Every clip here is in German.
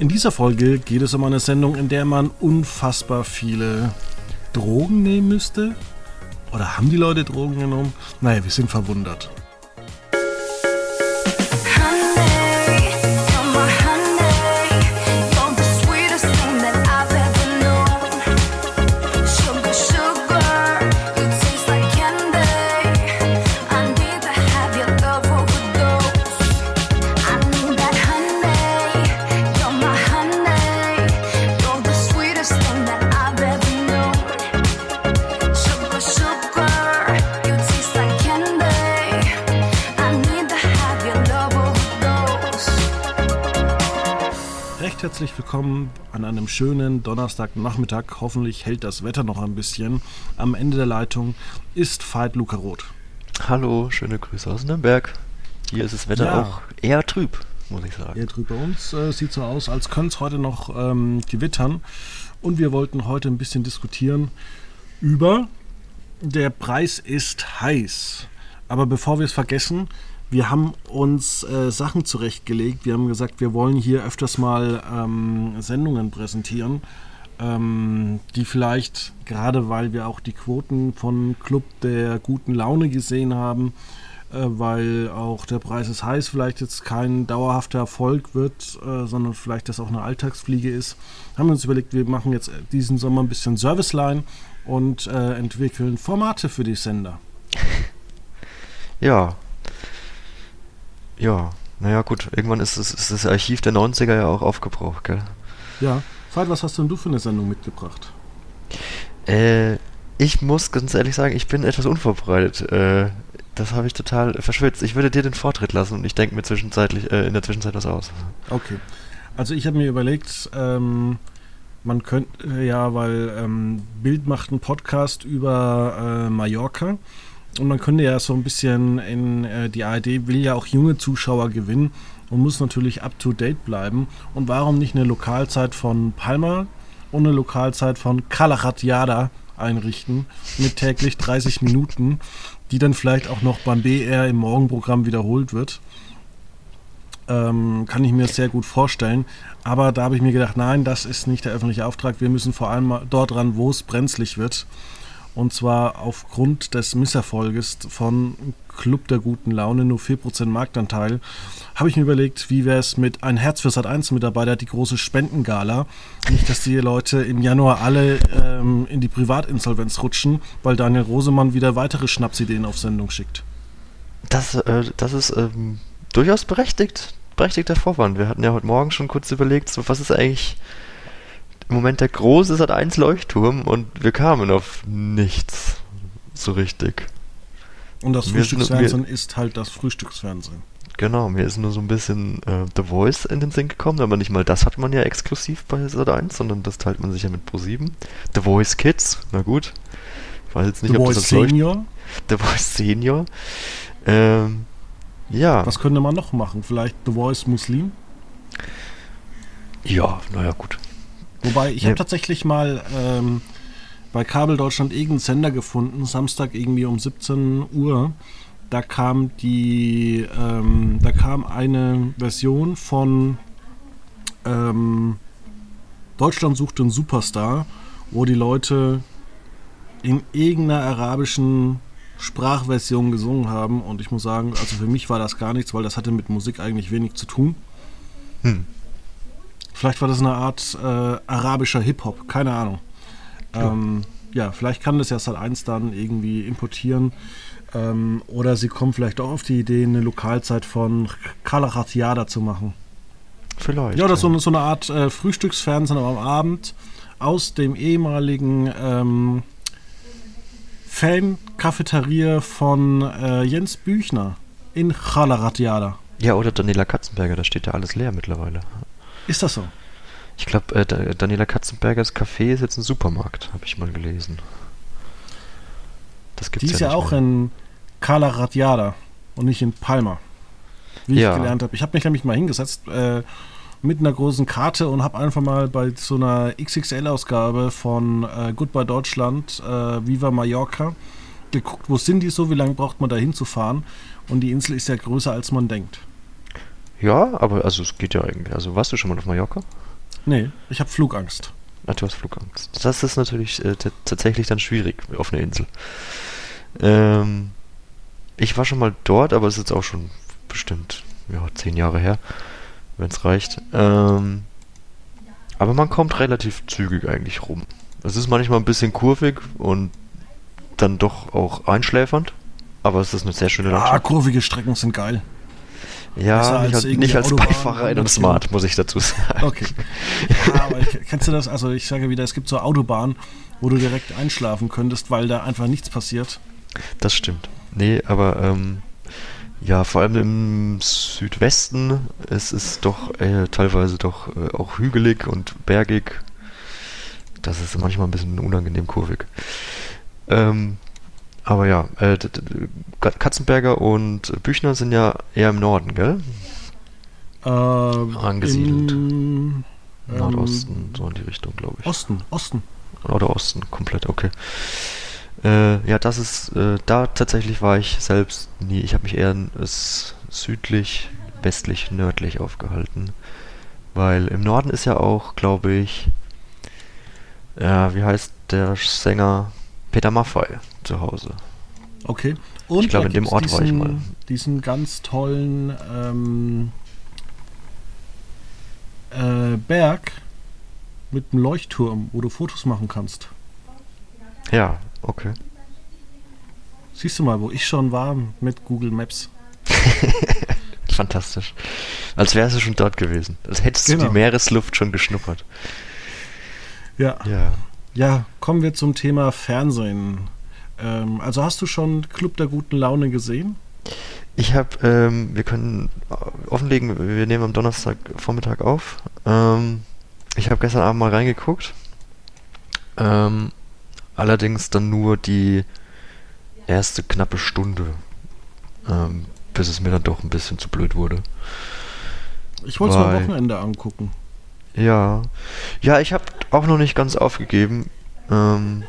In dieser Folge geht es um eine Sendung, in der man unfassbar viele Drogen nehmen müsste. Oder haben die Leute Drogen genommen? Naja, wir sind verwundert. Willkommen an einem schönen Donnerstagnachmittag. Hoffentlich hält das Wetter noch ein bisschen. Am Ende der Leitung ist Veit Luca Roth. Hallo, schöne Grüße aus Nürnberg. Hier ist das Wetter Ja. auch eher trüb, muss ich sagen. Hier drüber uns äh, sieht so aus, als könnte es heute noch ähm, gewittern. Und wir wollten heute ein bisschen diskutieren über der Preis ist heiß. Aber bevor wir es vergessen, wir haben uns äh, Sachen zurechtgelegt. Wir haben gesagt, wir wollen hier öfters mal ähm, Sendungen präsentieren, ähm, die vielleicht, gerade weil wir auch die Quoten von Club der guten Laune gesehen haben, äh, weil auch der Preis ist heiß vielleicht jetzt kein dauerhafter Erfolg wird, äh, sondern vielleicht das auch eine Alltagsfliege ist, haben wir uns überlegt, wir machen jetzt diesen Sommer ein bisschen Serviceline und äh, entwickeln Formate für die Sender. Ja. Ja, naja gut, irgendwann ist, es, ist das Archiv der 90er ja auch aufgebraucht, gell? Ja, Veit, was hast denn du für eine Sendung mitgebracht? Äh, ich muss ganz ehrlich sagen, ich bin etwas unvorbereitet. Äh, das habe ich total verschwitzt. Ich würde dir den Vortritt lassen und ich denke mir zwischenzeitlich, äh, in der Zwischenzeit was aus. Okay. Also ich habe mir überlegt, ähm, man könnte ja, weil ähm, Bild macht einen Podcast über äh, Mallorca und man könnte ja so ein bisschen in äh, die ARD will ja auch junge Zuschauer gewinnen und muss natürlich up to date bleiben. Und warum nicht eine Lokalzeit von Palma und eine Lokalzeit von Kalachatjada einrichten mit täglich 30 Minuten, die dann vielleicht auch noch beim BR im Morgenprogramm wiederholt wird ähm, kann ich mir sehr gut vorstellen. Aber da habe ich mir gedacht, nein, das ist nicht der öffentliche Auftrag. Wir müssen vor allem dort ran, wo es brenzlig wird. Und zwar aufgrund des Misserfolges von Club der guten Laune, nur 4% Marktanteil, habe ich mir überlegt, wie wäre es mit ein Herz für Sat 1 Mitarbeiter, die große Spendengala. Nicht, dass die Leute im Januar alle ähm, in die Privatinsolvenz rutschen, weil Daniel Rosemann wieder weitere Schnapsideen auf Sendung schickt. Das, äh, das ist ähm, durchaus berechtigt, berechtigter Vorwand. Wir hatten ja heute Morgen schon kurz überlegt, so, was ist eigentlich im Moment der große Sat 1 Leuchtturm und wir kamen auf nichts so richtig. Und das Frühstücksfernsehen ist halt das Frühstücksfernsehen. Genau, mir ist nur so ein bisschen äh, The Voice in den Sinn gekommen, aber nicht mal das hat man ja exklusiv bei Sat 1, sondern das teilt man sich ja mit Pro7. The Voice Kids, na gut. Ich weiß jetzt nicht, The ob Voice das Senior. The Voice Senior. Ähm, ja. Was könnte man noch machen? Vielleicht The Voice Muslim? Ja, naja, gut. Wobei, ich Ja. habe tatsächlich mal ähm, bei Kabel Deutschland irgendeinen Sender gefunden, Samstag irgendwie um 17 Uhr. Da kam die, ähm, da kam eine Version von ähm, Deutschland sucht den Superstar, wo die Leute in irgendeiner arabischen Sprachversion gesungen haben. Und ich muss sagen, also für mich war das gar nichts, weil das hatte mit Musik eigentlich wenig zu tun. Hm. Vielleicht war das eine Art äh, arabischer Hip-Hop, keine Ahnung. Ähm, ja, vielleicht kann das ja Sat 1 dann irgendwie importieren. Ähm, oder sie kommen vielleicht auch auf die Idee, eine Lokalzeit von Kalachatiada zu machen. Vielleicht. Ja, oder so, eine- so eine Art äh, Frühstücksfernsehen am Abend aus dem ehemaligen ähm, Fan-Cafeteria von äh, Jens Büchner in Kalachatiada. Ja, oder Daniela Katzenberger, da steht ja alles leer mittlerweile. Ist das so? Ich glaube, äh, Da- Daniela Katzenbergers Café ist jetzt ein Supermarkt, habe ich mal gelesen. Das gibt's Die ist ja nicht auch mehr. in Calaratiada und nicht in Palma. Wie Ja. ich gelernt habe. Ich habe mich nämlich mal hingesetzt äh, mit einer großen Karte und habe einfach mal bei so einer XXL-Ausgabe von äh, Goodbye Deutschland, äh, Viva Mallorca, geguckt, wo sind die so, wie lange braucht man da hinzufahren. Und die Insel ist ja größer, als man denkt. Ja, aber also es geht ja eigentlich. Also warst du schon mal auf Mallorca? Nee, ich habe Flugangst. Ah, du hast Flugangst. Das ist natürlich äh, tatsächlich dann schwierig auf einer Insel. Ähm, ich war schon mal dort, aber es ist jetzt auch schon bestimmt ja, zehn Jahre her, wenn es reicht. Ähm, aber man kommt relativ zügig eigentlich rum. Es ist manchmal ein bisschen kurvig und dann doch auch einschläfernd, aber es ist eine sehr schöne Ah, Landschaft. kurvige Strecken sind geil. Ja, als nicht als, irgendwie nicht als Autobahn Beifahrer in einem 100 Smart, muss ich dazu sagen. Okay. Ja, aber ich- kennst du das? Also ich sage wieder, es gibt so Autobahnen, wo du direkt einschlafen könntest, weil da einfach nichts passiert. Das stimmt. Nee, aber ähm, ja, vor allem im Südwesten es ist doch äh, teilweise doch äh, auch hügelig und bergig. Das ist manchmal ein bisschen unangenehm kurvig. Ähm, aber ja, äh, Katzenberger und Büchner sind ja eher im Norden, gell? Ähm, Angesiedelt. Im, ähm, Nordosten, so in die Richtung, glaube ich. Osten, Osten. Oder Osten, komplett, okay. Äh, ja, das ist, äh, da tatsächlich war ich selbst nie. Ich habe mich eher südlich, westlich, nördlich aufgehalten. Weil im Norden ist ja auch, glaube ich, ja, wie heißt der Sänger Peter Maffay zu Hause. Okay. Und Ich glaube, in dem Ort war ich diesen, mal. Diesen ganz tollen ähm, äh, Berg mit einem Leuchtturm, wo du Fotos machen kannst. Ja, okay. Siehst du mal, wo ich schon war mit Google Maps. Fantastisch. Als wärst du schon dort gewesen. Als hättest du Genau. die Meeresluft schon geschnuppert. Ja. Ja. Ja, kommen wir zum Thema Fernsehen. Ähm, also hast du schon Club der guten Laune gesehen? Ich habe, ähm, wir können offenlegen, wir nehmen am Donnerstag Vormittag auf. Ähm, ich habe gestern Abend mal reingeguckt. Ähm, allerdings dann nur die erste knappe Stunde, ähm, bis es mir dann doch ein bisschen zu blöd wurde. Ich wollte es am Wochenende angucken. Ja, ja, ich habe auch noch nicht ganz aufgegeben, ähm,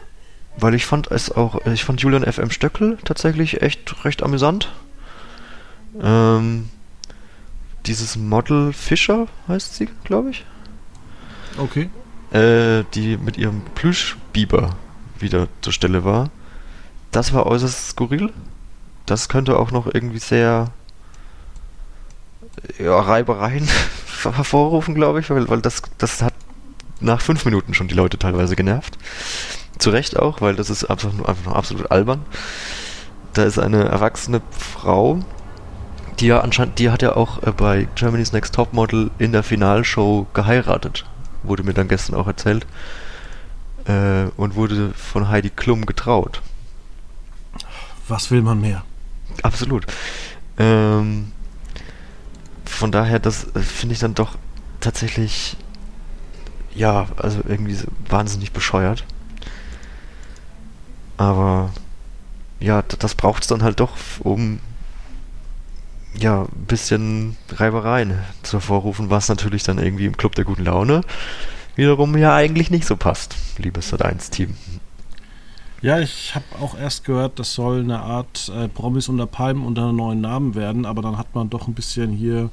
weil ich fand es auch, ich fand Julian FM Stöckel tatsächlich echt recht amüsant. Ähm, dieses Model Fischer heißt sie, glaube ich, Okay. äh, die mit ihrem Plüschbiber wieder zur Stelle war. Das war äußerst skurril. Das könnte auch noch irgendwie sehr ja, Reibereien hervorrufen, glaube ich, weil, weil das, das hat nach fünf Minuten schon die Leute teilweise genervt. Zu Recht auch, weil das ist einfach nur, einfach nur absolut albern. Da ist eine erwachsene Frau, die ja anscheinend, die hat ja auch äh, bei Germany's Next Topmodel in der Finalshow geheiratet. Wurde mir dann gestern auch erzählt. Äh, und wurde von Heidi Klum getraut. Was will man mehr? Absolut. Ähm, von daher, das äh, finde ich dann doch tatsächlich, ja, also irgendwie wahnsinnig bescheuert. Aber ja, das braucht es dann halt doch, um ja, ein bisschen Reibereien zu hervorrufen, was natürlich dann irgendwie im Club der guten Laune wiederum ja eigentlich nicht so passt, liebes Sat1-Team. Ja, ich habe auch erst gehört, das soll eine Art äh, Promis unter Palmen unter einem neuen Namen werden, aber dann hat man doch ein bisschen hier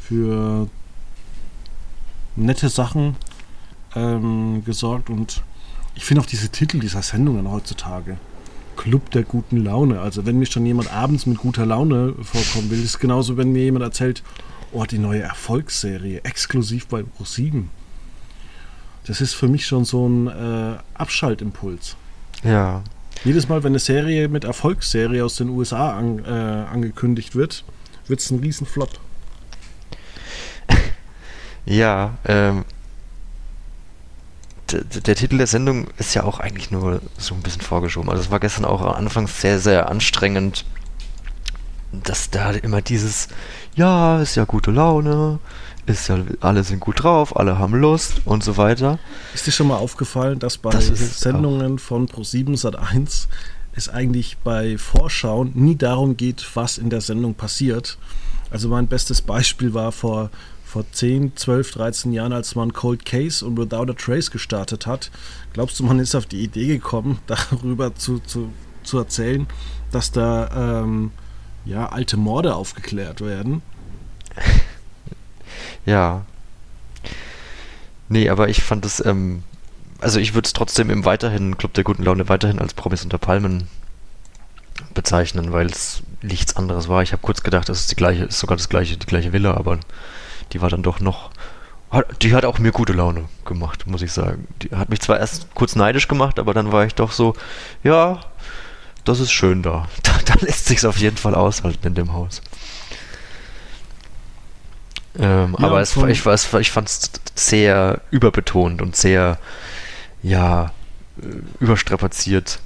für nette Sachen ähm, gesorgt und ich finde auch diese Titel dieser Sendungen heutzutage. Club der guten Laune. Also wenn mir schon jemand abends mit guter Laune vorkommen will, ist genauso, wenn mir jemand erzählt, oh, die neue Erfolgsserie, exklusiv bei Pro7. Das ist für mich schon so ein äh, Abschaltimpuls. Ja, Jedes Mal, wenn eine Serie mit Erfolgsserie aus den USA an, äh, angekündigt wird, wird es ein Riesenflop. Ja, ähm, der Titel der Sendung ist ja auch eigentlich nur so ein bisschen vorgeschoben. Also es war gestern auch anfangs sehr, sehr anstrengend, dass da immer dieses, ja, ist ja gute Laune, ist ja, alle sind gut drauf, alle haben Lust und so weiter. Ist dir schon mal aufgefallen, dass bei Das Sendungen von Pro7 Sat1 es eigentlich bei Vorschauen nie darum geht, was in der Sendung passiert? Also mein bestes Beispiel war vor, vor 10, 12, 13 Jahren, als man Cold Case und Without a Trace gestartet hat. Glaubst du, man ist auf die Idee gekommen, darüber zu, zu, zu erzählen, dass da ähm, ja, alte Morde aufgeklärt werden? Ja. Nee, aber ich fand es, ähm, also ich würde es trotzdem im weiterhin, Club der guten Laune weiterhin als Promis unter Palmen bezeichnen, weil es nichts anderes war. Ich habe kurz gedacht, es ist die gleiche, ist sogar das gleiche, die gleiche Villa, aber die war dann doch noch. Die hat auch mir gute Laune gemacht, muss ich sagen. Die hat mich zwar erst kurz neidisch gemacht, aber dann war ich doch so, ja, das ist schön da. Da, da lässt sich's auf jeden Fall aushalten in dem Haus. Ähm, Ja, aber es, ich, ich fand es sehr überbetont und sehr, ja, äh, überstrapaziert.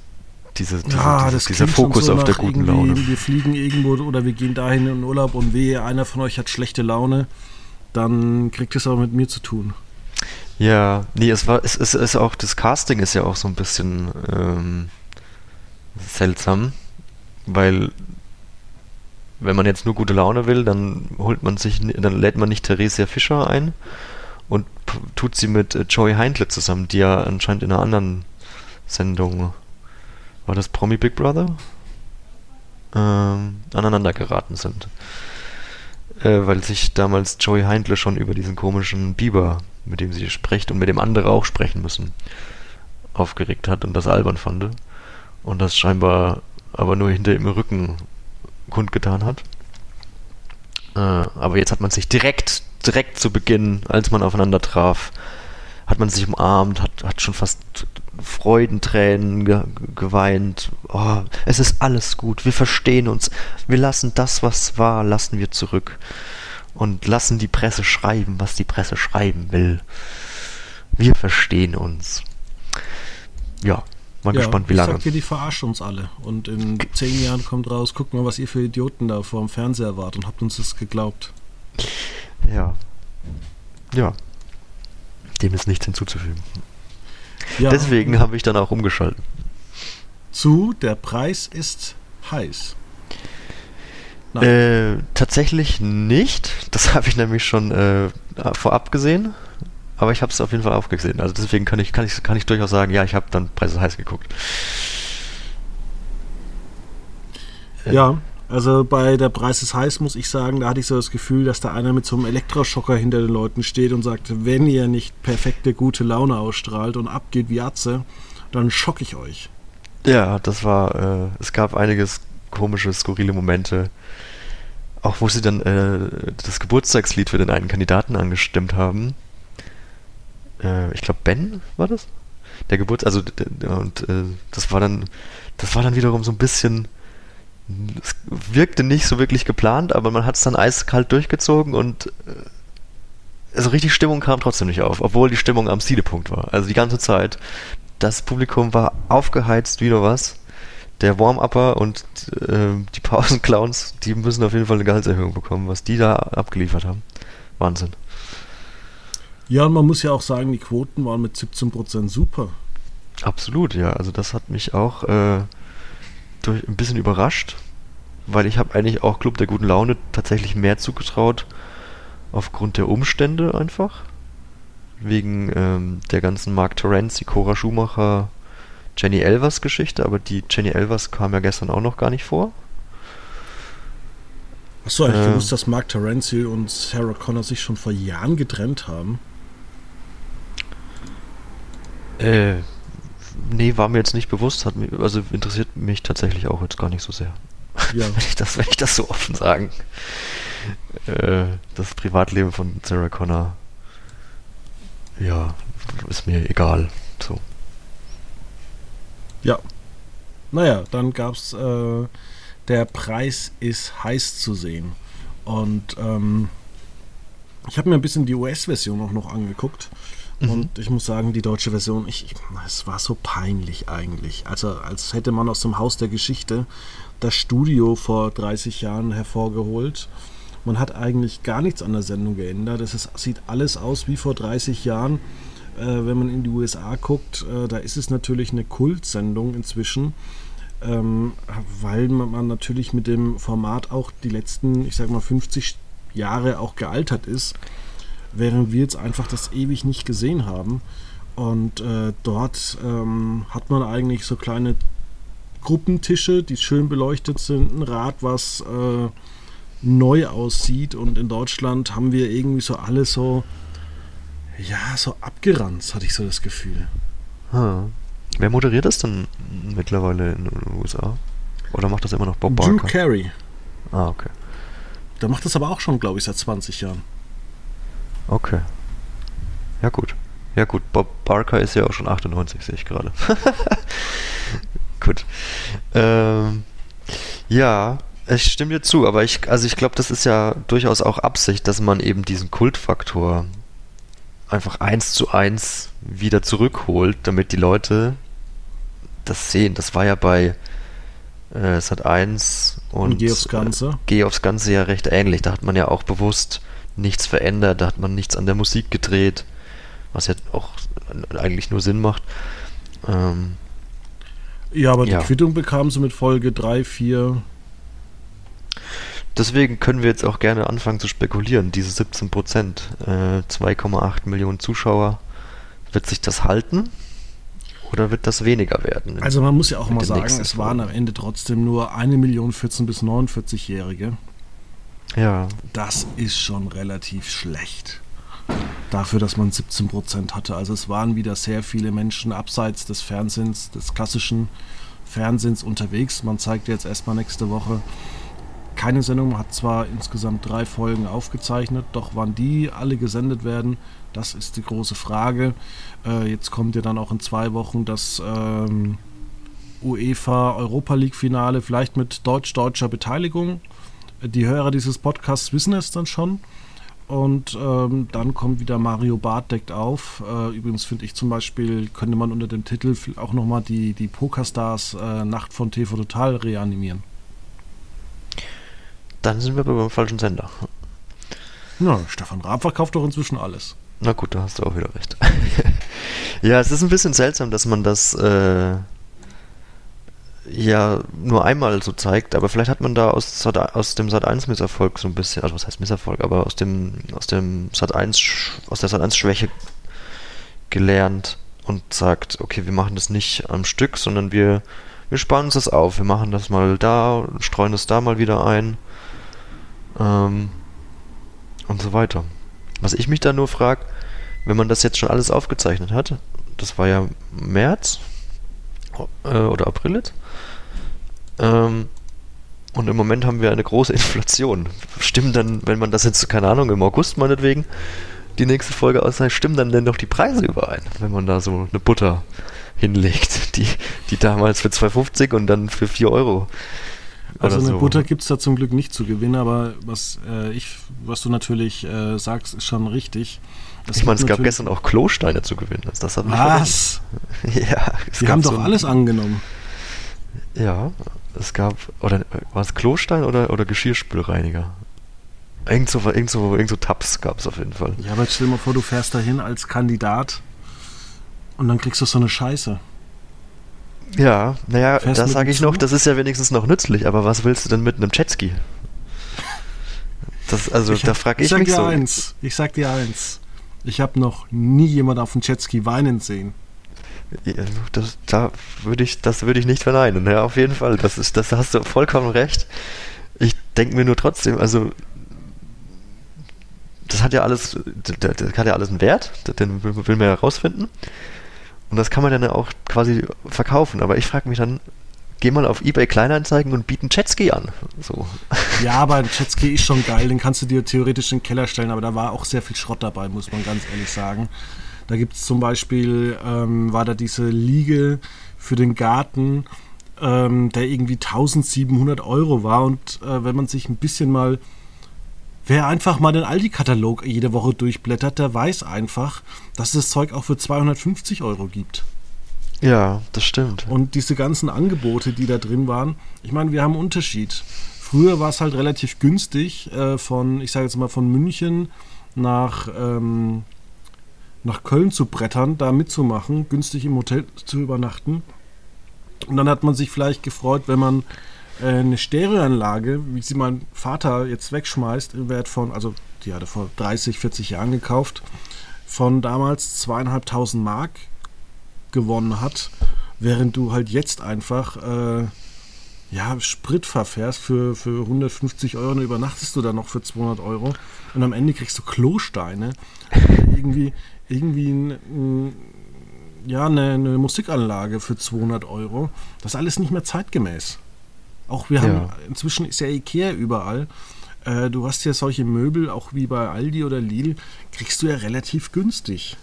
Diese, diese, Ja, diese, dieser Fokus so auf der guten Laune. Wir fliegen irgendwo oder wir gehen dahin in Urlaub und wehe, einer von euch hat schlechte Laune, dann kriegt es auch mit mir zu tun. Ja, nee, es war, es ist, ist auch, das Casting ist ja auch so ein bisschen ähm, seltsam, weil wenn man jetzt nur gute Laune will, dann holt man sich, dann lädt man nicht Theresia Fischer ein und tut sie mit äh, Joey Heindle zusammen, die ja anscheinend in einer anderen Sendung, war das Promi Big Brother? Ähm, aneinander geraten sind. Äh, weil sich damals Joey Heindle schon über diesen komischen Biber, mit dem sie spricht und mit dem andere auch sprechen müssen, aufgeregt hat und das albern fand. Und das scheinbar aber nur hinter im Rücken kundgetan hat. Äh, aber jetzt hat man sich direkt, direkt zu Beginn, als man aufeinander traf, hat man sich umarmt, hat, hat schon fast Freudentränen ge geweint. Oh, es ist alles gut, wir verstehen uns. Wir lassen das, was war, lassen wir zurück. Und lassen die Presse schreiben, was die Presse schreiben will. Wir verstehen uns. Ja, mal ja, gespannt, wie ich lange. Sag dir, die verarschen uns alle. Und in zehn Jahren kommt raus, guck mal, was ihr für Idioten da vor dem Fernseher wart und habt uns das geglaubt. Ja. Ja. Dem ist nichts hinzuzufügen. Ja, Deswegen habe ich dann auch umgeschaltet. zu, der Preis ist heiß. Äh, tatsächlich nicht. Das habe ich nämlich schon äh, vorab gesehen. Aber ich habe es auf jeden Fall aufgesehen. Also deswegen kann ich, kann ich, kann ich durchaus sagen, ja, ich habe dann Preise heiß geguckt. Äh, Ja, also bei der Preis ist heiß, muss ich sagen, da hatte ich so das Gefühl, dass da einer mit so einem Elektroschocker hinter den Leuten steht und sagt, wenn ihr nicht perfekte gute Laune ausstrahlt und abgeht wie Atze, dann schock ich euch. Ja, das war, äh, es gab einiges komische, skurrile Momente. Auch wo sie dann äh, das Geburtstagslied für den einen Kandidaten angestimmt haben. Äh, ich glaube, Ben war das? Der Geburts... Also, und äh, das war dann, das war dann wiederum so ein bisschen... Es wirkte nicht so wirklich geplant, aber man hat es dann eiskalt durchgezogen und äh, also richtig Stimmung kam trotzdem nicht auf, obwohl die Stimmung am Siedepunkt war. Also die ganze Zeit. Das Publikum war aufgeheizt wie nur was. Der Warm-Upper und äh, die Pausenclowns, die müssen auf jeden Fall eine Gehaltserhöhung bekommen, was die da abgeliefert haben. Wahnsinn. Ja, und man muss ja auch sagen, die Quoten waren mit 17% super. Absolut, ja. Also das hat mich auch äh, durch ein bisschen überrascht, weil ich habe eigentlich auch Club der guten Laune tatsächlich mehr zugetraut aufgrund der Umstände einfach. Wegen ähm, der ganzen Mark Terenzi, Cora Schumacher, Jenny Elvers Geschichte, aber die Jenny Elvers kam ja gestern auch noch gar nicht vor. Du eigentlich Ähm. gewusst, dass Mark Terenzi und Sarah Connor sich schon vor Jahren getrennt haben? Äh, nee, war mir jetzt nicht bewusst, hat mich, also interessiert mich tatsächlich auch jetzt gar nicht so sehr. Ja. wenn ich das, wenn ich das so offen sagen. Äh, das Privatleben von Sarah Connor, ja, ist mir egal. So. Ja. Naja, dann gab es, äh, der Preis ist heiß zu sehen. Und ähm, ich habe mir ein bisschen die US-Version auch noch angeguckt. Mhm. Und ich muss sagen, die deutsche Version, ich, ich, es war so peinlich eigentlich. Also als hätte man aus dem Haus der Geschichte das Studio vor 30 Jahren hervorgeholt. Man hat eigentlich gar nichts an der Sendung geändert. Es ist, sieht alles aus wie vor 30 Jahren. Äh, wenn man in die USA guckt, äh, da ist es natürlich eine Kultsendung inzwischen, ähm, weil man, natürlich mit dem Format auch die letzten, ich sag mal, 50 Jahre auch gealtert ist, während wir jetzt einfach das ewig nicht gesehen haben. Und äh, dort ähm, hat man eigentlich so kleine Gruppentische, die schön beleuchtet sind, ein Rad, was äh, neu aussieht. Und in Deutschland haben wir irgendwie so alles so, ja, so abgeranzt, hatte ich so das Gefühl. Hm. Wer moderiert das denn mittlerweile in den USA? Oder macht das immer noch Bob Drew Barker? Carey. Ah, okay. Der macht das aber auch schon, glaube ich, seit 20 Jahren. Okay. Ja, gut. Ja, gut. Bob Barker ist ja auch schon 98, sehe ich gerade. gut. Ähm, ja, ich stimme dir zu, aber ich, also ich glaube, das ist ja durchaus auch Absicht, dass man eben diesen Kultfaktor einfach eins zu eins wieder zurückholt, damit die Leute das sehen. Das war ja bei äh, Sat 1 und, Und Geh aufs Ganze. Äh, Geh aufs Ganze ja recht ähnlich. Da hat man ja auch bewusst nichts verändert, da hat man nichts an der Musik gedreht, was ja auch eigentlich nur Sinn macht. Ähm, Ja, aber Ja. die Quittung bekamen sie mit Folge 3, 4. deswegen können wir jetzt auch gerne anfangen zu spekulieren. Diese 17 Prozent, äh, 2,8 Millionen Zuschauer, wird sich das halten? Oder wird das weniger werden? Also man muss ja auch mal sagen, es waren am. Ende trotzdem nur 1 Million 14 bis 49-Jährige. Ja, Das ist schon relativ schlecht. Dafür, dass man 17 Prozent hatte. Also es waren wieder sehr viele Menschen abseits des Fernsehens, des klassischen Fernsehens unterwegs. Man zeigt jetzt erstmal nächste Woche keine Sendung. Hat zwar insgesamt drei Folgen aufgezeichnet, doch wann die alle gesendet werden, das ist die große Frage. Äh, jetzt kommt ja dann auch in zwei Wochen das ähm, UEFA Europa League Finale, vielleicht mit deutsch-deutscher Beteiligung. Die Hörer dieses Podcasts wissen es dann schon. Und ähm, dann kommt wieder Mario Barth deckt auf. Äh, übrigens finde ich zum Beispiel, könnte man unter dem Titel auch nochmal die, die Pokerstars äh, Nacht von TV Total reanimieren. dann sind wir beim falschen Sender. Ja, Stefan Raab verkauft doch inzwischen alles. Na gut, da hast du auch wieder recht. ja, es ist ein bisschen seltsam, dass man das äh, ja nur einmal so zeigt, aber vielleicht hat man da aus, Sat, aus dem Sat 1 Misserfolg so ein bisschen, also was heißt Misserfolg, aber aus dem aus dem Sat 1 Sch- aus der Sat 1 Schwäche gelernt und sagt, okay, wir machen das nicht am Stück, sondern wir wir sparen uns das auf, wir machen das mal da, streuen es da mal wieder ein ähm, und so weiter. Was ich mich da nur frage, wenn man das jetzt schon alles aufgezeichnet hat, das war ja März äh, oder April jetzt, ähm, und im Moment haben wir eine große Inflation. Stimmen dann, wenn man das jetzt, keine Ahnung, im August meinetwegen, die nächste Folge auszeichnet, stimmen dann denn doch die Preise überein, wenn man da so eine Butter hinlegt, die, die damals für 2,50 und dann für 4 Euro. Also eine so. Butter gibt es da zum Glück nicht zu gewinnen, aber was äh, ich, was du natürlich äh, sagst, ist schon richtig. Ich meine, es gab gestern auch Klosteine zu gewinnen. Also das hat mich. Was? Ja, es gab haben doch alles angenommen. Ja, es gab, oder war es Klostein oder, oder Geschirrspülreiniger? Irgend so, irgend so, irgend so Tabs gab es auf jeden Fall. Ja, aber jetzt stell dir mal vor, du fährst dahin als Kandidat und dann kriegst du so eine Scheiße. Ja, naja, Fährst da mit sage ich noch, das ist ja wenigstens noch nützlich, aber was willst du denn mit einem Jetski? Das, also, da frage ich, sag mich dir so. eins, ich sag dir eins. Ich habe noch nie jemanden auf dem Jetski weinen sehen. Das, da würde ich, das würde ich nicht verneinen. Ja, auf jeden Fall. Das ist, das hast du vollkommen recht. Ich denke mir nur trotzdem, also das hat ja alles, das, hat ja alles einen Wert, den will, man ja rausfinden. Und das kann man dann auch quasi verkaufen. Aber ich frage mich dann, geh mal auf eBay Kleinanzeigen und bieten Jetski an. So. Ja, aber ein Jetski ist schon geil, den kannst du dir theoretisch in den Keller stellen, aber da war auch sehr viel Schrott dabei, muss man ganz ehrlich sagen. Da gibt es zum Beispiel, ähm, war da diese Liege für den Garten, ähm, der irgendwie 1700 Euro war und äh, wenn man sich ein bisschen mal, wer einfach mal den Aldi-Katalog jede Woche durchblättert, der weiß einfach, dass es das Zeug auch für 250 Euro gibt. Ja, das stimmt. Und diese ganzen Angebote, die da drin waren, ich meine, wir haben einen Unterschied. Früher war es halt relativ günstig, äh, von, ich sage jetzt mal, von München nach, ähm, nach Köln zu brettern, da mitzumachen, günstig im Hotel zu übernachten. Und dann hat man sich vielleicht gefreut, wenn man äh, eine Stereoanlage, wie sie mein Vater jetzt wegschmeißt, im Wert von, also die hat er vor 30, 40 Jahren gekauft, von damals zweieinhalbtausend Mark gewonnen hat, während du halt jetzt einfach äh, ja, Sprit verfährst für, für 150 Euro, dann übernachtest du da noch für 200 Euro und am Ende kriegst du Klosteine. Irgendwie irgendwie ein, ein, ja, eine, eine Musikanlage für 200 Euro. Das ist alles nicht mehr zeitgemäß. Auch wir haben, Ja. inzwischen ist ja Ikea überall. Äh, du hast ja solche Möbel, auch wie bei Aldi oder Lidl, kriegst du ja relativ günstig.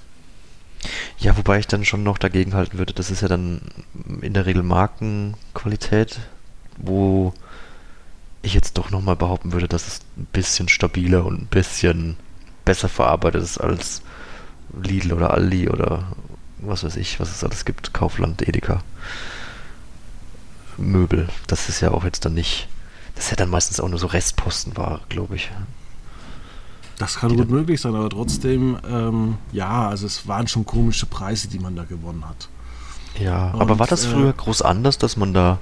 Ja, wobei ich dann schon noch dagegen halten würde, das ist ja dann in der Regel Markenqualität, wo ich jetzt doch nochmal behaupten würde, dass es ein bisschen stabiler und ein bisschen besser verarbeitet ist als Lidl oder Aldi oder was weiß ich, was es alles gibt, Kaufland, Edeka. Möbel, das ist ja auch jetzt dann nicht, das ist ja dann meistens auch nur so Restpostenware, glaube ich. Das kann Die gut möglich sein, aber trotzdem, ähm, ja, also es waren schon komische Preise, die man da gewonnen hat. Ja, aber Und, war das äh, früher groß anders, dass man da,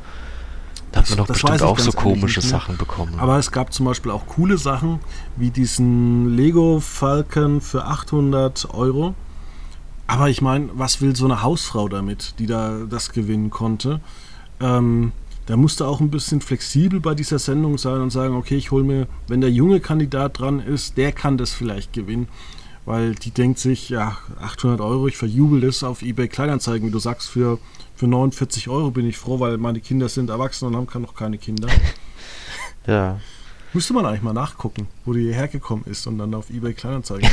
man doch bestimmt auch so komische mehr. Sachen bekommen. Aber es gab zum Beispiel auch coole Sachen, wie diesen Lego Falcon für 800 Euro. Aber ich meine, was will so eine Hausfrau damit, die da das gewinnen konnte? Ähm, da musste auch ein bisschen flexibel bei dieser Sendung sein und sagen, okay, ich hole mir, wenn der junge Kandidat dran ist, der kann das vielleicht gewinnen. Weil die denkt sich, ja, 800 Euro, ich verjubel das auf eBay Kleinanzeigen, wie du sagst, für, für 49 Euro bin ich froh, weil meine Kinder sind erwachsen und haben noch keine Kinder. ja. Müsste man eigentlich mal nachgucken, wo die hergekommen ist und dann auf eBay Kleinanzeigen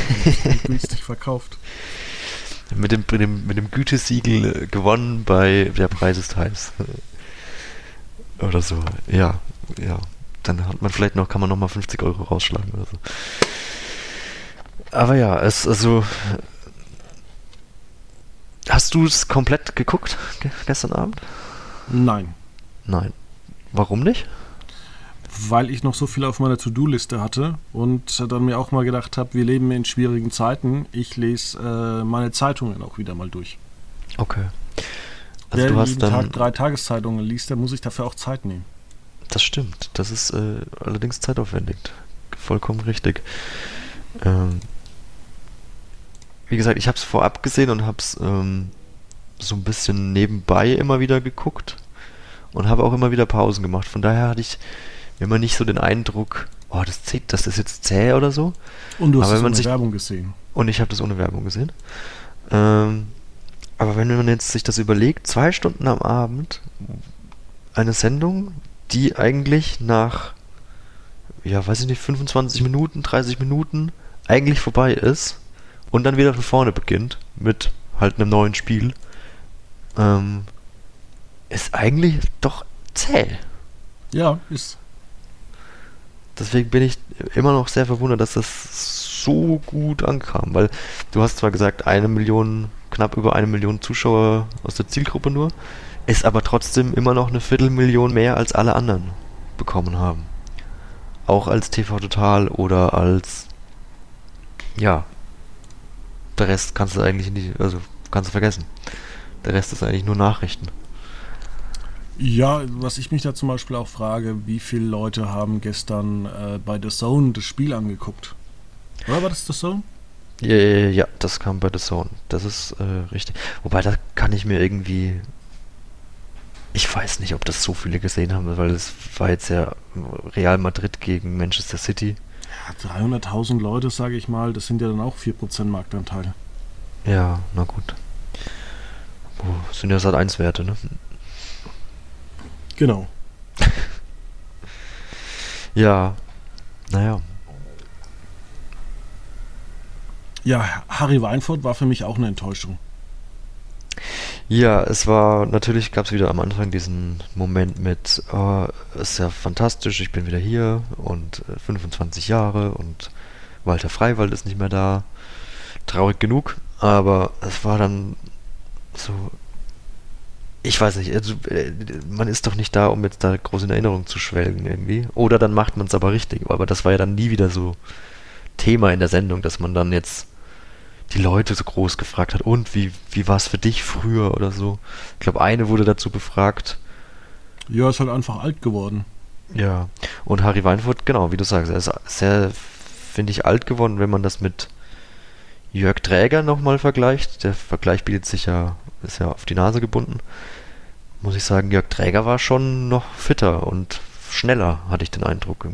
günstig verkauft. Mit dem, mit dem, mit dem Gütesiegel äh, gewonnen bei Der Preis ist heiß. Oder so. Ja, ja. Dann hat man vielleicht noch, kann man noch mal 50 Euro rausschlagen oder so. Aber ja, es, also. Hast du es komplett geguckt ge gestern Abend? Nein, Nein. Warum nicht? weil ich noch so viel auf meiner To-Do-Liste hatte und dann mir auch mal gedacht habe, wir leben in schwierigen Zeiten. Ich lese äh, meine Zeitungen auch wieder mal durch. Okay. Also Wer du hast jeden dann. Tag drei Tageszeitungen liest, der muss sich dafür auch Zeit nehmen. Das stimmt. Das ist äh, allerdings zeitaufwendig. Vollkommen richtig. Ähm, wie gesagt, ich habe es vorab gesehen und habe es ähm, so ein bisschen nebenbei immer wieder geguckt und habe auch immer wieder Pausen gemacht. Von daher hatte ich immer nicht so den Eindruck, oh, das zählt, das ist jetzt zäh oder so. Und du hast es der sich- Werbung gesehen. Und ich habe das ohne Werbung gesehen. Ähm, aber wenn man jetzt sich das überlegt, zwei Stunden am Abend, eine Sendung, die eigentlich nach, ja, weiß ich nicht, 25 Minuten, 30 Minuten eigentlich vorbei ist und dann wieder von vorne beginnt mit halt einem neuen Spiel, ähm, ist eigentlich doch zäh. Ja, ist. Deswegen bin ich immer noch sehr verwundert, dass das so gut ankam, weil du hast zwar gesagt, eine Million, knapp über eine Million Zuschauer aus der Zielgruppe nur, ist aber trotzdem immer noch eine Viertelmillion mehr als alle anderen bekommen haben. Auch als TV Total oder als, ja, der Rest kannst du eigentlich nicht, also kannst du vergessen. Der Rest ist eigentlich nur Nachrichten. Ja, was ich mich da zum Beispiel auch frage, wie viele Leute haben gestern äh, bei The Zone das Spiel angeguckt? Oder war das The Zone? Ja, ja, ja, das kam bei The Zone. Das ist äh, richtig. Wobei, da kann ich mir irgendwie. Ich weiß nicht, ob das so viele gesehen haben, weil es war jetzt ja Real Madrid gegen Manchester City. Ja, 300.000 Leute, sage ich mal, das sind ja dann auch 4% Marktanteil. Ja, na gut. Oh, sind ja Sat 1 Werte, ne? Genau. Ja. Naja. Ja, Harry Weinfurt war für mich auch eine Enttäuschung. Ja, es war, natürlich gab es wieder am Anfang diesen Moment mit, oh, ist ja fantastisch, ich bin wieder hier und äh, 25 Jahre und Walter Freiwald ist nicht mehr da. Traurig genug, aber es war dann so, ich weiß nicht, also, äh, man ist doch nicht da, um jetzt da groß in Erinnerung zu schwelgen irgendwie. Oder dann macht man es aber richtig, aber das war ja dann nie wieder so Thema in der Sendung, dass man dann jetzt die Leute so groß gefragt hat, und wie, wie war es für dich früher oder so. Ich glaube, eine wurde dazu befragt. Ja, ist halt einfach alt geworden. Ja. Und Harry Weinfurt, genau, wie du sagst, er ist sehr, finde ich, alt geworden, wenn man das mit Jörg Träger nochmal vergleicht. Der Vergleich bietet sich ja, ist ja auf die Nase gebunden. muss ich sagen, Jörg Träger war schon noch fitter und schneller, hatte ich den Eindruck.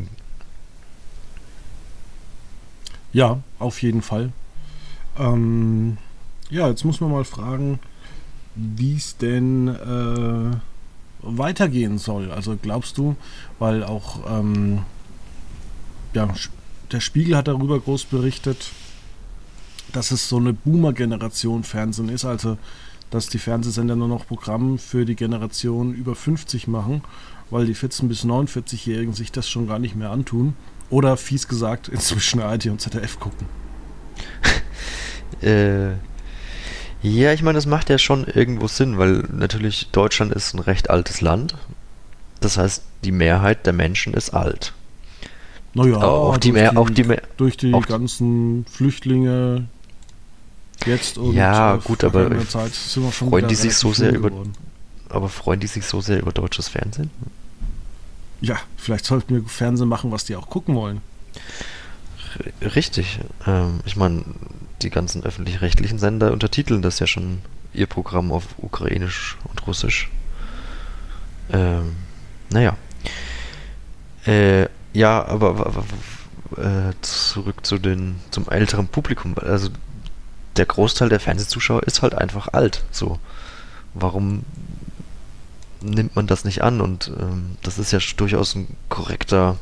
Ja, auf jeden Fall. Ähm, ja, jetzt muss man mal fragen, wie es denn äh, weitergehen soll. Also glaubst du, weil auch ähm, ja, der Spiegel hat darüber groß berichtet, dass es so eine Boomer-Generation Fernsehen ist, also dass die Fernsehsender nur noch Programm für die Generation über 50 machen, weil die 14- bis 49-Jährigen sich das schon gar nicht mehr antun. Oder fies gesagt, inzwischen ARD und ZDF gucken. Äh, ja, ich meine, das macht ja schon irgendwo Sinn, weil natürlich Deutschland ist ein recht altes Land. Das heißt, die Mehrheit der Menschen ist alt. Naja, Aber auch die durch Mehr, auch die Mehr, durch die ganzen Flüchtlinge jetzt und Ja, äh, gut, aber Zeit sind wir schon freuen die sich so sehr über- geworden. aber freuen die sich so sehr über deutsches Fernsehen? Ja, vielleicht sollten wir Fernsehen machen, was die auch gucken wollen. R- Richtig. Ähm, ich meine, die ganzen öffentlich-rechtlichen Sender untertiteln das ja schon ihr Programm auf Ukrainisch und Russisch. Ähm, naja. Äh, ja, aber w- äh, zurück zu den, zum älteren Publikum. Also der Großteil der Fernsehzuschauer ist halt einfach alt. So. Warum nimmt man das nicht an? Und ähm, das ist ja durchaus ein korrekter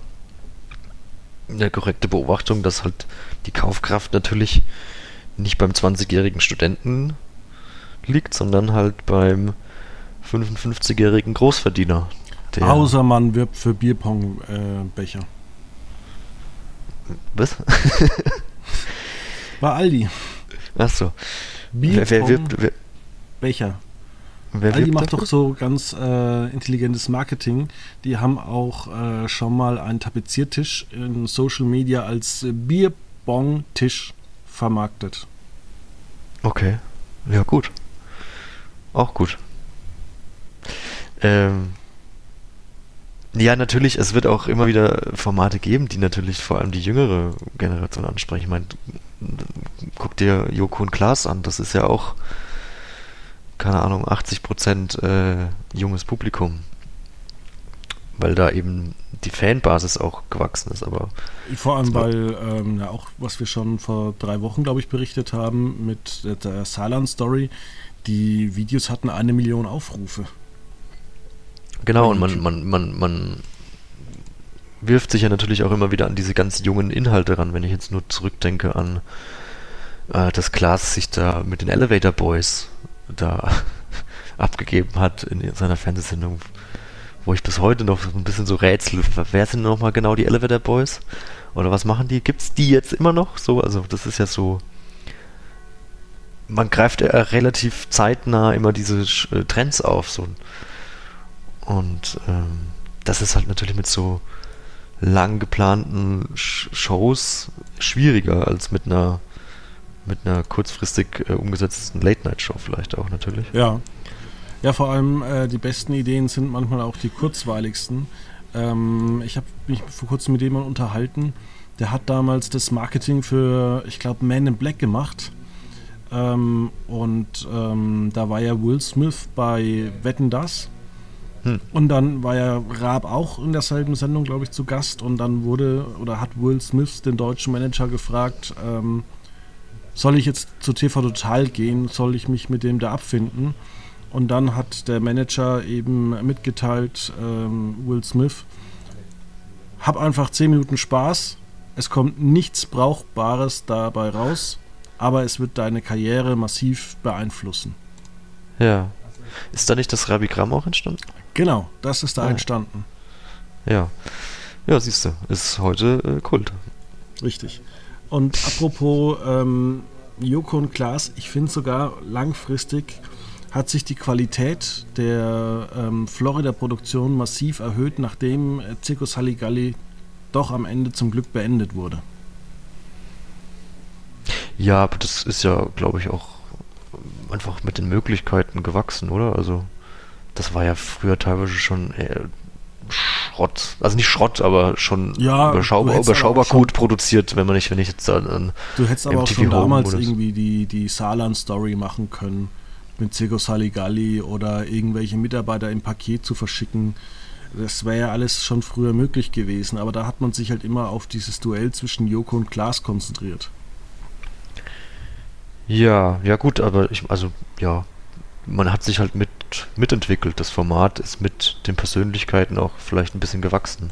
eine korrekte Beobachtung, dass halt die Kaufkraft natürlich nicht beim 20-jährigen Studenten liegt, sondern halt beim 55-jährigen Großverdiener. Der, Außer man wirbt für Bierpongbecher. Was? Bei Aldi. Achso. Wer, wer wirbt. Wer, Becher. wer Aldi macht dafür? doch so ganz äh, intelligentes Marketing. Die haben auch äh, schon mal einen Tapeziertisch in Social Media als äh, Bierbong-Tisch vermarktet. Okay. Ja, gut. Auch gut. Ähm, ja, natürlich, es wird auch immer wieder Formate geben, die natürlich vor allem die jüngere Generation ansprechen. Ich meine, guck dir Joko und Klaas an, das ist ja auch, keine Ahnung, 80% äh, junges Publikum. Weil da eben die Fanbasis auch gewachsen ist, aber Vor allem, weil ähm, ja auch, was wir schon vor drei Wochen, glaube ich, berichtet haben mit der- der Saarland-Story, die Videos hatten eine Million Aufrufe. Genau, und man, man, man, man wirft sich ja natürlich auch immer wieder an diese ganz jungen Inhalte ran, wenn ich jetzt nur zurückdenke an äh, dass Klaas sich da mit den Elevator Boys da abgegeben hat in seiner Fernsehsendung, wo ich bis heute noch ein bisschen so rätsel, wer sind nochmal genau die Elevator Boys? Oder was machen die? Gibt's die jetzt immer noch? So, also das ist ja so. Man greift äh, relativ zeitnah immer diese äh, Trends auf, so. Und ähm, das ist halt natürlich mit so lang geplanten Sh Shows schwieriger als mit einer mit einer kurzfristig äh, umgesetzten Late-Night-Show vielleicht auch natürlich. Ja. Ja, vor allem äh, die besten Ideen sind manchmal auch die kurzweiligsten. Ähm, ich habe mich vor kurzem mit jemandem unterhalten, der hat damals das Marketing für, ich glaube, Man in Black gemacht. Ähm, und ähm, da war ja Will Smith bei Wetten Das. Hm. Und dann war ja Raab auch in derselben Sendung, glaube ich, zu Gast. Und dann wurde oder hat Will Smith den deutschen Manager gefragt, ähm, soll ich jetzt zu TV Total gehen? Soll ich mich mit dem da abfinden? Und dann hat der Manager eben mitgeteilt, ähm, Will Smith, hab einfach 10 Minuten Spaß. Es kommt nichts Brauchbares dabei raus, aber es wird deine Karriere massiv beeinflussen. Ja. Ist da nicht das Rabigramm auch entstanden? Genau, das ist da Ah. entstanden. Ja. Ja, siehst du, ist heute äh, Kult. Richtig. Und apropos ähm, Joko und Klaas, ich finde sogar langfristig hat sich die Qualität der ähm, Florida-Produktion massiv erhöht, nachdem äh, Zirkus Halligalli doch am Ende zum Glück beendet wurde. Ja, aber das ist ja, glaube ich, auch einfach mit den Möglichkeiten gewachsen, oder? Also, das war ja früher teilweise schon eher Schrott. Also nicht Schrott, aber schon Ja, überschaubar, überschaubar gut produziert, wenn man nicht, wenn ich jetzt an, an Du hättest aber auch schon damals irgendwie die, die Saarland-Story machen können mit Circo Saligalli oder irgendwelche Mitarbeiter im Paket zu verschicken. Das wäre ja alles schon früher möglich gewesen, aber da hat man sich halt immer auf dieses Duell zwischen Joko und Klaas konzentriert. Ja, ja gut, aber ich, also, ja, man hat sich halt mit, mitentwickelt. Das Format ist mit den Persönlichkeiten auch vielleicht ein bisschen gewachsen.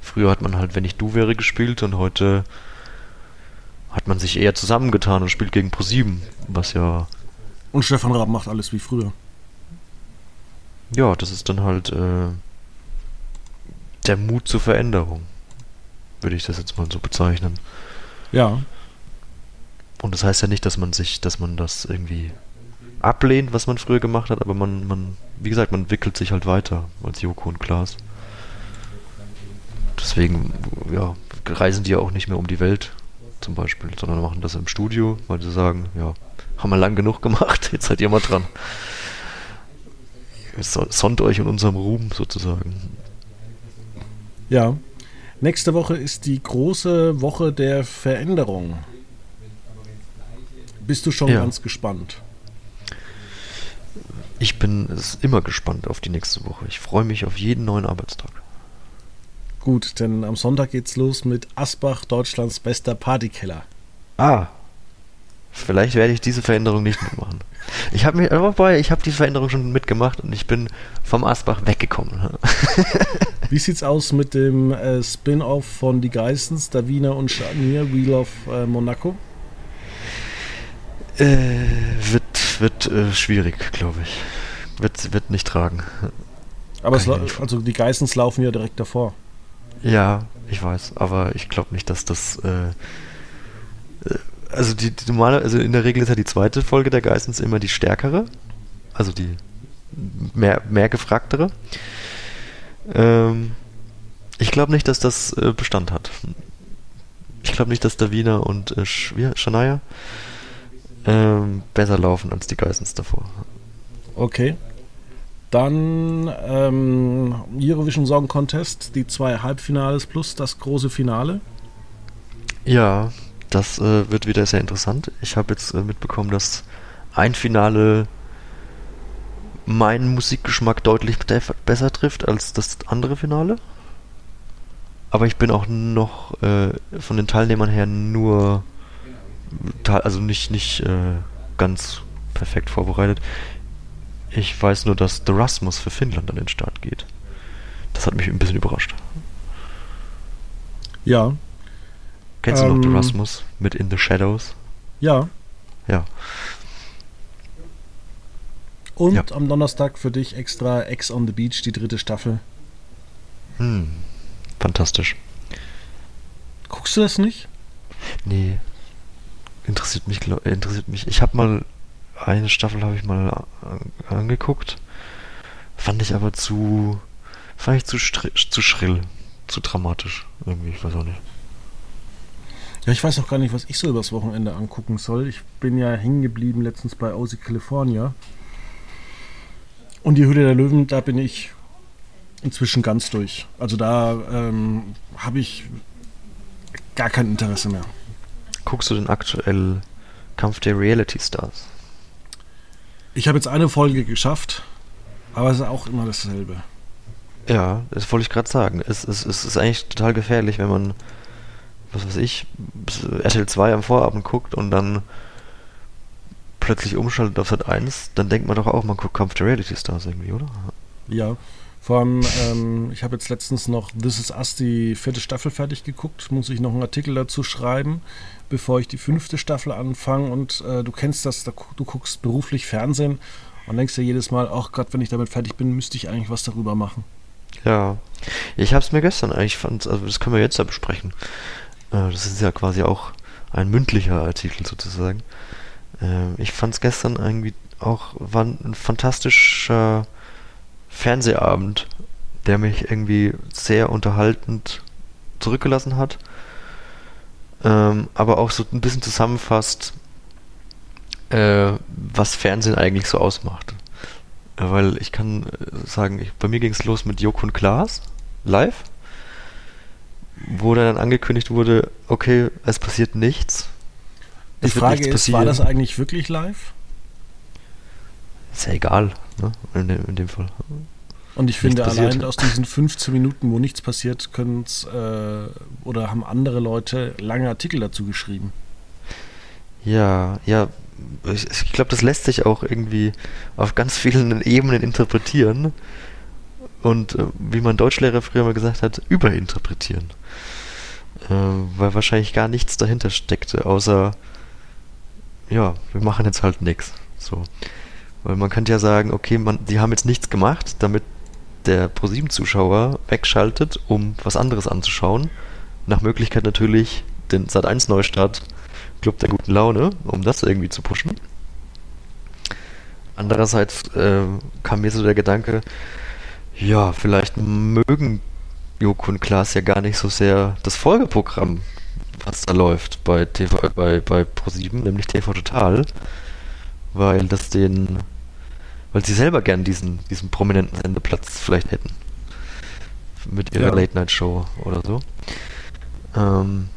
Früher hat man halt, wenn ich du wäre, gespielt und heute hat man sich eher zusammengetan und spielt gegen ProSieben, was ja, Und Stefan Raab macht alles wie früher. ja, das ist dann halt äh, der Mut zur Veränderung, würde ich das jetzt mal so bezeichnen. Ja, Und das heißt ja nicht, dass man sich, dass man das irgendwie ablehnt, was man früher gemacht hat, aber man, man, wie gesagt, man entwickelt sich halt weiter als Joko und Klaas. Deswegen, ja, reisen die ja auch nicht mehr um die Welt, zum Beispiel, sondern machen das im Studio, weil sie sagen, ja, haben wir lang genug gemacht, jetzt seid ihr mal dran. So, sonnt euch in unserem Ruhm sozusagen. ja. Nächste Woche ist die große Woche der Veränderung. Bist du schon Ja. ganz gespannt? Ich bin immer gespannt auf die nächste Woche. Ich freue mich auf jeden neuen Arbeitstag. Gut, denn am Sonntag geht's los mit Asbach, Deutschlands bester Partykeller. Ah. Vielleicht werde ich diese Veränderung nicht mitmachen. Ich habe mir, wobei, ich habe die Veränderung schon mitgemacht und ich bin vom Asbach weggekommen. Wie sieht's aus mit dem äh, Spin-off von Die Geissens, Davina und Shania, Wheel of äh, Monaco? Äh, wird wird äh, schwierig, glaube ich. Wird, wird nicht tragen. Aber es, also die Geissens laufen ja direkt davor. Ja, ich weiß, aber ich glaube nicht, dass das. Äh, äh, also die, die normale, also in der Regel ist ja die zweite Folge der Geistens immer die stärkere, also die mehr, mehr gefragtere. Ähm, ich glaube nicht, dass das äh, Bestand hat. Ich glaube nicht, dass Davina und äh, Shania ähm, besser laufen als die Geistens davor. Okay. Dann ähm, Eurovision Song Contest, die zwei Halbfinales plus das große Finale. Ja, das äh, wird wieder sehr interessant. Ich habe jetzt äh, mitbekommen, dass ein Finale meinen Musikgeschmack deutlich besser trifft als das andere Finale. Aber ich bin auch noch äh, von den Teilnehmern her nur, also nicht, nicht äh, ganz perfekt vorbereitet. Ich weiß nur, dass The Rasmus für Finnland an den Start geht. Das hat mich ein bisschen überrascht. Ja, Kennst du noch The Ähm. Rasmus mit In the Shadows? ja. Ja. Und Ja. am Donnerstag für dich extra Ex on the Beach, die dritte Staffel. Hm, fantastisch. Guckst du das nicht? Nee, interessiert mich, interessiert mich. Ich habe mal eine Staffel habe ich mal a- angeguckt, fand ich aber zu, fand ich zu, zu schrill, zu dramatisch irgendwie. Ich weiß auch nicht. Ja, ich weiß auch gar nicht, was ich so übers Wochenende angucken soll. Ich bin ja hängen geblieben letztens bei Aussie California. Und die Höhle der Löwen, da bin ich inzwischen ganz durch. Also da ähm, habe ich gar kein Interesse mehr. Guckst du denn aktuell Kampf der Reality Stars? Ich habe jetzt eine Folge geschafft, aber es ist auch immer dasselbe. Ja, das wollte ich gerade sagen. Es, es, es ist eigentlich total gefährlich, wenn man, was weiß ich, RTL 2 am Vorabend guckt und dann plötzlich umschaltet auf Sat 1, dann denkt man doch auch, man guckt Kampf der Reality Stars irgendwie, oder? Ja, vor allem, ähm, ich habe jetzt letztens noch This Is Us, die vierte Staffel fertig geguckt. Muss ich noch einen Artikel dazu schreiben, bevor ich die fünfte Staffel anfange. Und äh, du kennst das, da, du guckst beruflich Fernsehen und denkst dir jedes Mal, ach Gott, wenn ich damit fertig bin, müsste ich eigentlich was darüber machen. Ja. Ich habe es mir gestern eigentlich fand, also das können wir jetzt ja besprechen. Äh, das ist ja quasi auch ein mündlicher Artikel sozusagen. Äh, ich fand es gestern irgendwie auch war ein fantastischer Fernsehabend, der mich irgendwie sehr unterhaltend zurückgelassen hat. Ähm, aber auch so ein bisschen zusammenfasst, äh, was Fernsehen eigentlich so ausmacht. Weil ich kann äh, sagen, ich, bei mir ging es los mit Joko und Klaas live, wo dann angekündigt wurde, okay, es passiert nichts. Die Frage nichts ist, passieren. war das eigentlich wirklich live? Ist ja egal, ne? In dem, in dem Fall. Und ich finde, allein aus diesen 15 Minuten, wo nichts passiert, können es äh, oder haben andere Leute lange Artikel dazu geschrieben. Ja, ja, ich, ich glaube, das lässt sich auch irgendwie auf ganz vielen Ebenen interpretieren. Und äh, wie mein Deutschlehrer früher mal gesagt hat, überinterpretieren. Äh, weil wahrscheinlich gar nichts dahinter steckte, außer, ja, wir machen jetzt halt nichts. So. Weil man könnte ja sagen, okay, man, die haben jetzt nichts gemacht, damit der ProSieben-Zuschauer wegschaltet, um was anderes anzuschauen. Nach Möglichkeit natürlich den Sat1 Neustart Club der guten Laune, um das irgendwie zu pushen. Andererseits äh, kam mir so der Gedanke, ja, vielleicht mögen Joko und Klaas ja gar nicht so sehr das Folgeprogramm, was da läuft bei TV, bei, bei Pro7, nämlich TV Total, weil das den, weil sie selber gern diesen, diesen prominenten Sendeplatz vielleicht hätten. Mit ihrer Ja. Late-Night-Show oder so. Ähm,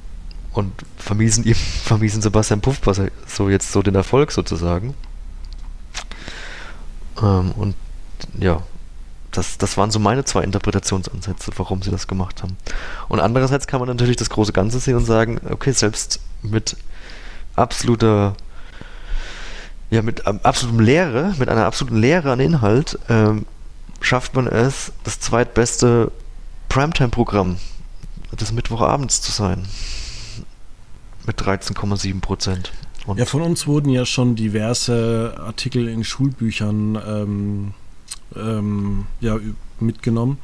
und vermiesen ihm, vermiesen Sebastian Puffpass so jetzt so den Erfolg sozusagen. Ähm, und ja, das, das waren so meine zwei Interpretationsansätze, warum sie das gemacht haben. Und andererseits kann man natürlich das große Ganze sehen und sagen, okay, selbst mit absoluter, ja, mit ähm, absolutem Leere, mit einer absoluten Leere an Inhalt, ähm, schafft man es, das zweitbeste Primetime-Programm des Mittwochabends zu sein. Mit 13,7 Prozent. Und Ja, von uns wurden ja schon diverse Artikel in Schulbüchern ähm, ähm, ja, mitgenommen.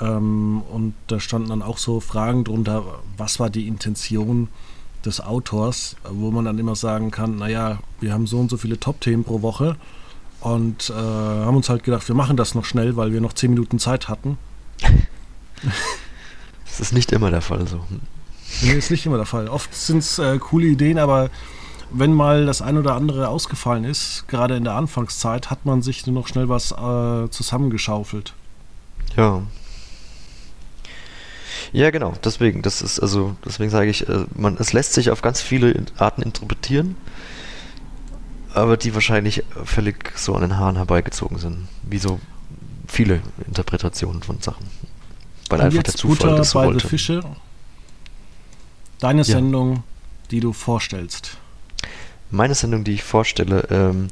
Ähm, und da standen dann auch so Fragen drunter, was war die Intention des Autors, wo man dann immer sagen kann, naja, wir haben so und so viele Top-Themen pro Woche und äh, haben uns halt gedacht, wir machen das noch schnell, weil wir noch 10 Minuten Zeit hatten. das ist nicht immer der Fall so. Nee, ist nicht immer der Fall. Oft sind es äh, coole Ideen, aber wenn mal das ein oder andere ausgefallen ist, gerade in der Anfangszeit, hat man sich nur noch schnell was äh, zusammengeschaufelt. Ja. Ja, genau, deswegen, das ist, also, deswegen sage ich, äh, man, es lässt sich auf ganz viele Arten interpretieren, aber die wahrscheinlich völlig so an den Haaren herbeigezogen sind, wie so viele Interpretationen von Sachen. Weil Und einfach der Zufall Butter das bei wollte. Fische. Deine Ja. Sendung, die du vorstellst. Meine Sendung, die ich vorstelle, ähm,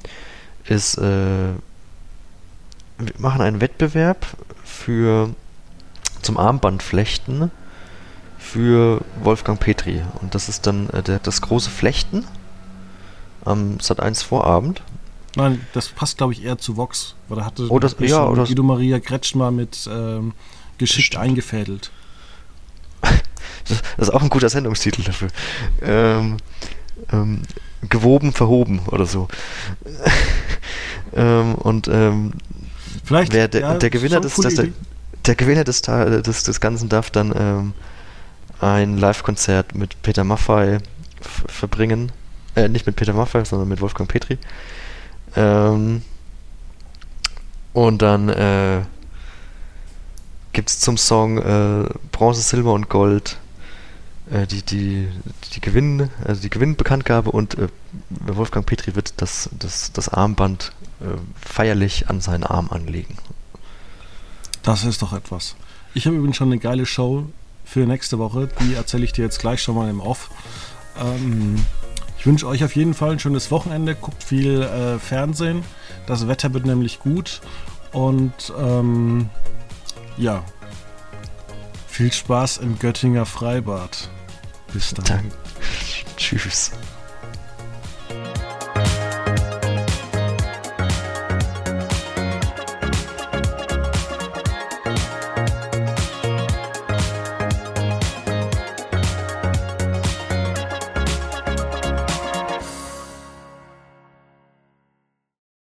ist, äh, wir machen einen Wettbewerb für zum Armbandflechten für Wolfgang Petri. Und das ist dann äh, der, das große Flechten am Sat1 Vorabend. Nein, das passt, glaube ich, eher zu Vox. Oder hatte Oh, das- ja, oder- Guido Maria Kretschmer mit ähm, geschickt Stimmt. eingefädelt. Das, das ist auch ein guter Sendungstitel dafür. Ähm, ähm, gewoben, verhoben oder so. ähm, und ähm, Vielleicht Wer der- ja, der Gewinner des- coole des- der-. Der Gewinner des, des, des Ganzen darf dann ähm, ein Live-Konzert mit Peter Maffay verbringen. Äh, nicht mit Peter Maffay, sondern mit Wolfgang Petri. Ähm, und dann äh, gibt es zum Song äh, Bronze, Silber und Gold äh, die, die, die Gewinn, also die Gewinnbekanntgabe und äh, Wolfgang Petri wird das, das, das Armband äh, feierlich an seinen Arm anlegen. Das ist doch etwas. Ich habe übrigens schon eine geile Show für nächste Woche. Die erzähle ich dir jetzt gleich schon mal im Off. Ähm, ich wünsche euch auf jeden Fall ein schönes Wochenende. Guckt viel äh, Fernsehen. Das Wetter wird nämlich gut. Und ähm, ja, viel Spaß im Göttinger Freibad. Bis dann. Dank. Tschüss.